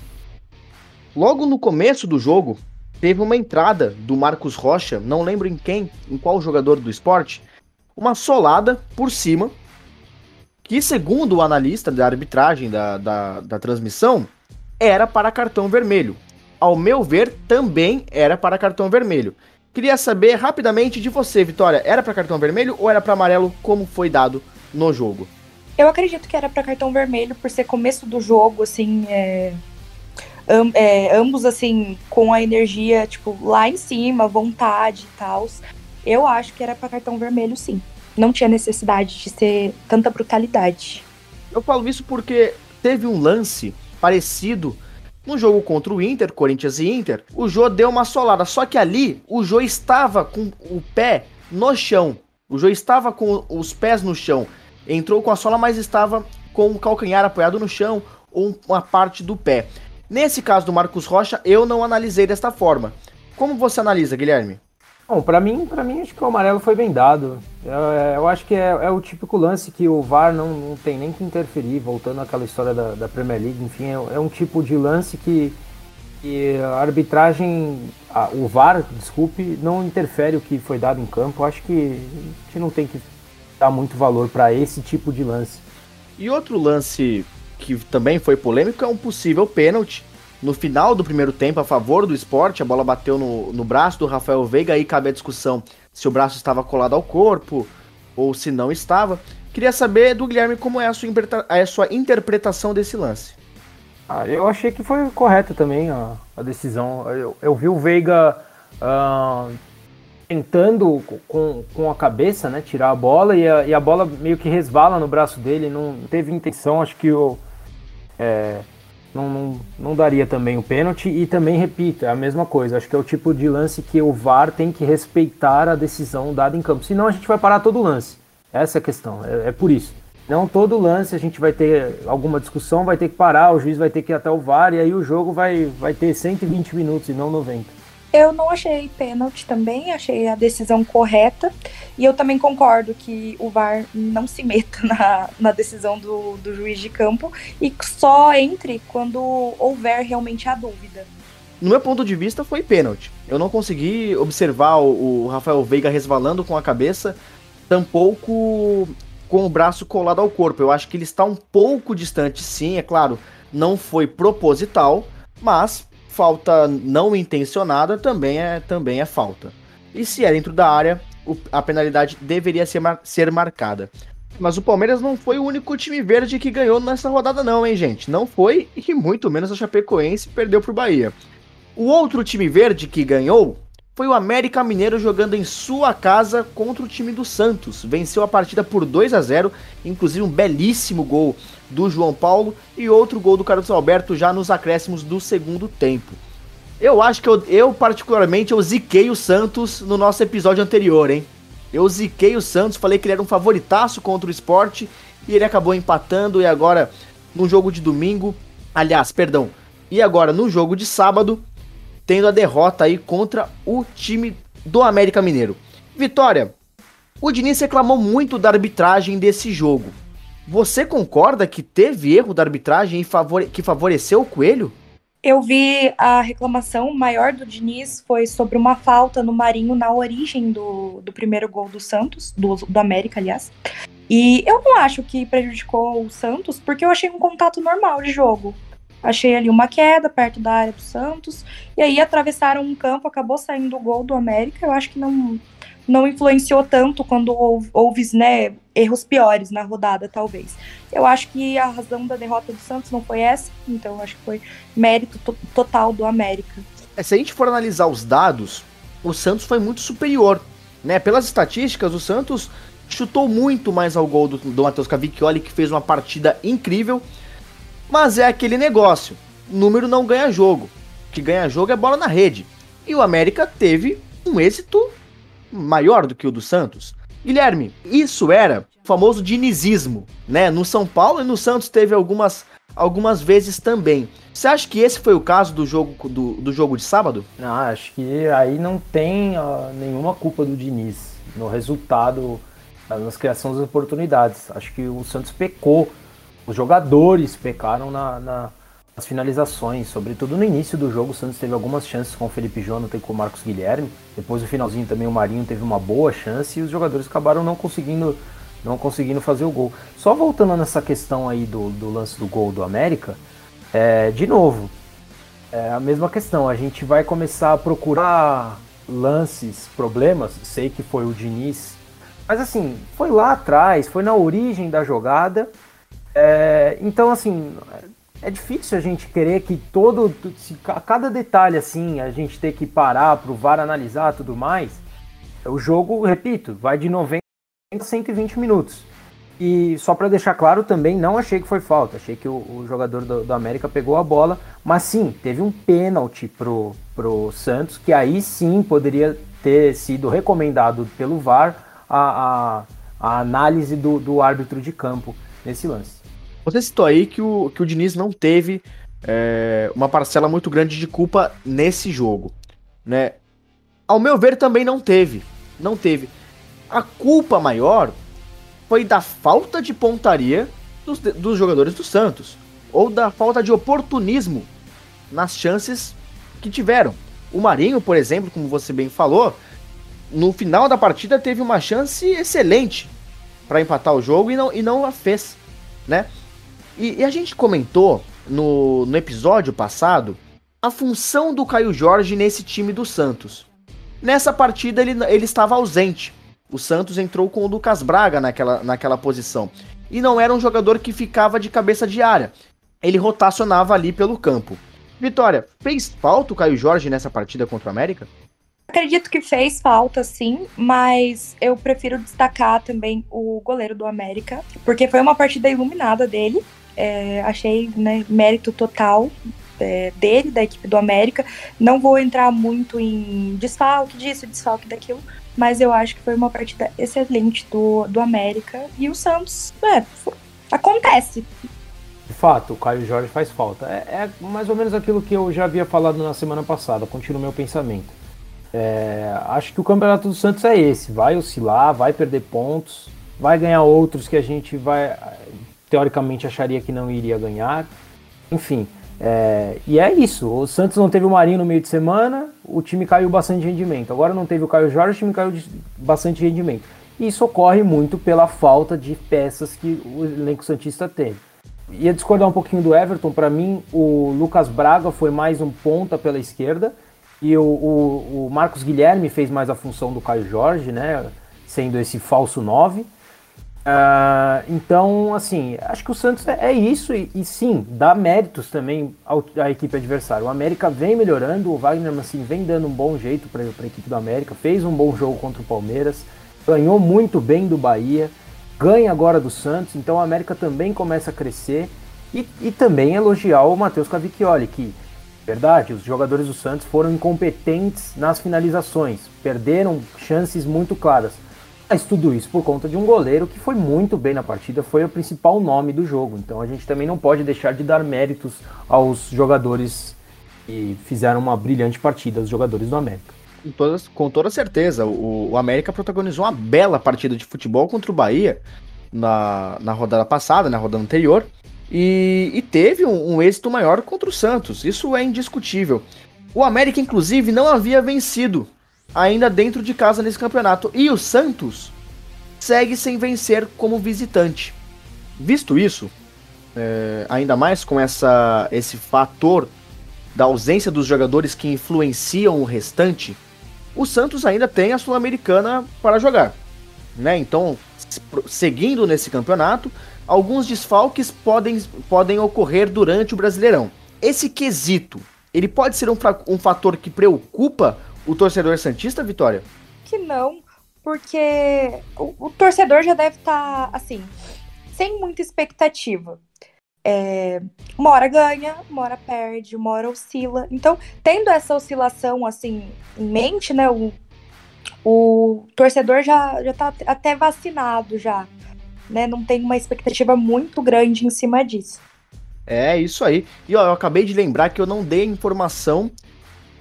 Logo no começo do jogo, teve uma entrada do Marcos Rocha, não lembro em quem, em qual jogador do esporte, uma solada por cima que, segundo o analista da arbitragem da, da, da transmissão, era para cartão vermelho. Ao meu ver, também era para cartão vermelho. Queria saber rapidamente de você, Vitória, era para cartão vermelho ou era para amarelo, como foi dado no jogo? Eu acredito que era para cartão vermelho, por ser começo do jogo, assim, é... Am, é, ambos, assim, com a energia, tipo, lá em cima, vontade e tal. Eu acho que era para cartão vermelho, sim não tinha necessidade de ser tanta brutalidade. Eu falo isso porque teve um lance parecido no jogo contra o Inter, Corinthians e Inter. O Jô deu uma solada, só que ali o Jô estava com o pé no chão. O Jô estava com os pés no chão. Entrou com a sola, mas estava com o calcanhar apoiado no chão ou uma parte do pé. Nesse caso do Marcos Rocha, eu não analisei desta forma. Como você analisa, Guilherme? Bom, para mim, para mim acho que o amarelo foi bem dado. Eu, é, eu acho que é, é, o típico lance que o VAR não, não tem nem que interferir, voltando àquela história da, da Premier League, enfim, é, é, um tipo de lance que, que a arbitragem, a, o VAR, desculpe, não interfere o que foi dado em campo. Eu acho que a gente não tem que dá muito valor para esse tipo de lance. E outro lance que também foi polêmico é um possível pênalti. No final do primeiro tempo, a favor do esporte, a bola bateu no, no braço do Rafael Veiga, aí cabe a discussão se o braço estava colado ao corpo ou se não estava. Queria saber do Guilherme como é a sua, a sua interpretação desse lance. Ah, eu achei que foi correta também a, a decisão. Eu, eu, vi o Veiga uh, tentando com, com a cabeça, né, tirar a bola e a, e a bola meio que resvala no braço dele, não teve intenção, acho que o, é, não, não, não daria também o pênalti. E também, repito, é a mesma coisa, acho que é o tipo de lance que o VAR tem que respeitar a decisão dada em campo, senão a gente vai parar todo lance, essa é a questão, é, é por isso. Não todo lance a gente vai ter alguma discussão, vai ter que parar, o juiz vai ter que ir até o VAR e aí o jogo vai, vai ter 120 minutos e não 90. Eu não achei pênalti também, achei a decisão correta. E eu também concordo que o VAR não se meta <laughs> na, na decisão do, do juiz de campo e só entre quando houver realmente a dúvida. No meu ponto de vista, foi pênalti. Eu não consegui observar o, o Rafael Veiga resvalando com a cabeça, tampouco com o braço colado ao corpo. Eu acho que ele está um pouco distante, sim, é claro, não foi proposital, mas falta não intencionada também é, também é falta. E se é dentro da área, o, a penalidade deveria ser, mar, ser marcada. Mas o Palmeiras não foi o único time verde que ganhou nessa rodada, não, hein, gente? Não foi, e muito menos a Chapecoense perdeu pro Bahia. O outro time verde que ganhou foi o América Mineiro jogando em sua casa contra o time do Santos. Venceu a partida por 2 a 0, inclusive um belíssimo gol do João Paulo e outro gol do Carlos Alberto já nos acréscimos do segundo tempo. Eu acho que eu, eu particularmente eu ziquei o Santos no nosso episódio anterior, hein? Eu ziquei o Santos, falei que ele era um favoritaço contra o esporte e ele acabou empatando e agora no jogo de domingo, aliás, perdão, e agora no jogo de sábado, tendo a derrota aí contra o time do América Mineiro. Vitória, o Diniz reclamou muito da arbitragem desse jogo. Você concorda que teve erro da arbitragem que favoreceu o Coelho? Eu vi a reclamação maior do Diniz foi sobre uma falta no Marinho na origem do, do primeiro gol do Santos, do, do América, aliás. E eu não acho que prejudicou o Santos, porque eu achei um contato normal de jogo. Achei ali uma queda perto da área do Santos, e aí atravessaram um campo, acabou saindo o gol do América. Eu acho que não, não influenciou tanto quando houve, houve né, erros piores na rodada, talvez. Eu acho que a razão da derrota do Santos não foi essa, então acho que foi mérito to total do América. É, se a gente for analisar os dados, o Santos foi muito superior. Né? Pelas estatísticas, o Santos chutou muito mais ao gol do, do Matheus Cavicchioli, que fez uma partida incrível. Mas é aquele negócio: número não ganha jogo. O que ganha jogo é bola na rede. E o América teve um êxito maior do que o do Santos. Guilherme, isso era o famoso dinizismo, né? No São Paulo e no Santos teve algumas, algumas vezes também. Você acha que esse foi o caso do jogo do, do jogo de sábado? Não, acho que aí não tem uh, nenhuma culpa do Diniz no resultado, nas criações das oportunidades. Acho que o Santos pecou, os jogadores pecaram na, na as finalizações, sobretudo no início do jogo, o Santos teve algumas chances com o Felipe Jonathan e com o Marcos Guilherme. Depois no finalzinho também o Marinho teve uma boa chance e os jogadores acabaram não conseguindo não conseguindo fazer o gol. Só voltando nessa questão aí do, do lance do gol do América, é, de novo, é a mesma questão. A gente vai começar a procurar lances, problemas. Sei que foi o Diniz, mas assim, foi lá atrás, foi na origem da jogada. É, então, assim, é difícil a gente querer que todo, se, cada detalhe assim, a gente ter que parar para o VAR analisar tudo mais. O jogo, repito, vai de 90 a 120 minutos. E só para deixar claro também, não achei que foi falta. Achei que o, o jogador do, do, América pegou a bola, mas sim, teve um pênalti pro, pro Santos, que aí sim poderia ter sido recomendado pelo VAR a, a, a análise do, do árbitro de campo nesse lance. Você citou aí que o, que o Diniz não teve é, uma parcela muito grande de culpa nesse jogo, né? Ao meu ver, também não teve. Não teve. A culpa maior foi da falta de pontaria dos, dos jogadores do Santos. Ou da falta de oportunismo nas chances que tiveram. O Marinho, por exemplo, como você bem falou, no final da partida teve uma chance excelente para empatar o jogo e não, e não a fez, né? E, e a gente comentou no, no episódio passado a função do Caio Jorge nesse time do Santos. Nessa partida ele, ele estava ausente. O Santos entrou com o Lucas Braga naquela, naquela posição. E não era um jogador que ficava de cabeça de área. Ele rotacionava ali pelo campo. Vitória, fez falta o Caio Jorge nessa partida contra o América? Acredito que fez falta, sim, mas eu prefiro destacar também o goleiro do América, porque foi uma partida iluminada dele. É, achei né, mérito total é, dele, da equipe do América. Não vou entrar muito em desfalque disso, desfalque daquilo, mas eu acho que foi uma partida excelente do, do América. E o Santos, é, acontece. De fato, o Caio Jorge faz falta. É, é, mais ou menos aquilo que eu já havia falado na semana passada, continuo meu pensamento. É, acho que o campeonato do Santos é esse: vai oscilar, vai perder pontos, vai ganhar outros que a gente vai teoricamente acharia que não iria ganhar. Enfim, é, e é isso. O Santos não teve o Marinho no meio de semana, o time caiu bastante rendimento. Agora não teve o Caio Jorge, o time caiu de bastante rendimento. E isso ocorre muito pela falta de peças que o elenco Santista teve. Ia discordar um pouquinho do Everton, para mim o Lucas Braga foi mais um ponta pela esquerda e o, o, o, Marcos Guilherme fez mais a função do Caio Jorge, né? Sendo esse falso 9. Ah, então, assim, acho que o Santos é, é isso e, e, sim, dá méritos também ao, à equipe adversária. O América vem melhorando, o Wagner assim, vem dando um bom jeito para a equipe do América, fez um bom jogo contra o Palmeiras, ganhou muito bem do Bahia, ganha agora do Santos, então o América também começa a crescer e, e também elogiar o Matheus Cavicchioli, que Verdade, os jogadores do Santos foram incompetentes nas finalizações, perderam chances muito claras. Mas tudo isso por conta de um goleiro que foi muito bem na partida, foi o principal nome do jogo. Então a gente também não pode deixar de dar méritos aos jogadores que fizeram uma brilhante partida, os jogadores do América. Com toda, certeza, o, o América protagonizou uma bela partida de futebol contra o Bahia na, na rodada passada, na rodada anterior. E, e teve um, um, êxito maior contra o Santos, isso é indiscutível. O América, inclusive, não havia vencido ainda dentro de casa nesse campeonato. E o Santos segue sem vencer como visitante. Visto isso, é, ainda mais com essa, esse fator da ausência dos jogadores que influenciam o restante, o Santos ainda tem a Sul-Americana para jogar. Né? Então, seguindo nesse campeonato, alguns desfalques podem, podem ocorrer durante o Brasileirão. Esse quesito, ele pode ser um, um fator que preocupa o torcedor santista, Vitória? Que não, porque o, o torcedor já deve estar, tá, assim, sem muita expectativa. É, uma hora ganha, uma hora perde, uma hora oscila. Então, tendo essa oscilação assim em mente, né, o, o torcedor já, já tá até vacinado já né, não tem uma expectativa muito grande em cima disso. É isso aí. E ó, eu acabei de lembrar que eu não dei informação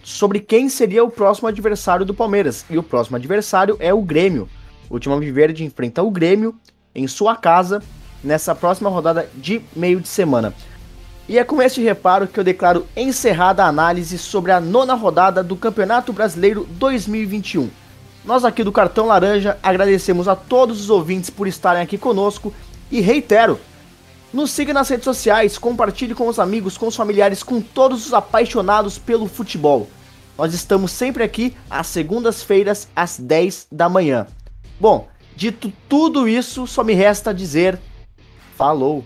sobre quem seria o próximo adversário do Palmeiras. E o próximo adversário é o Grêmio. O Última Viverde enfrenta o Grêmio em sua casa nessa próxima rodada de meio de semana. E é com este reparo que eu declaro encerrada a análise sobre a nona rodada do Campeonato Brasileiro 2021. Nós aqui do Cartão Laranja agradecemos a todos os ouvintes por estarem aqui conosco e reitero, nos siga nas redes sociais, compartilhe com os amigos, com os familiares, com todos os apaixonados pelo futebol. Nós estamos sempre aqui às segundas-feiras às 10 da manhã. Bom, dito tudo isso, só me resta dizer falou.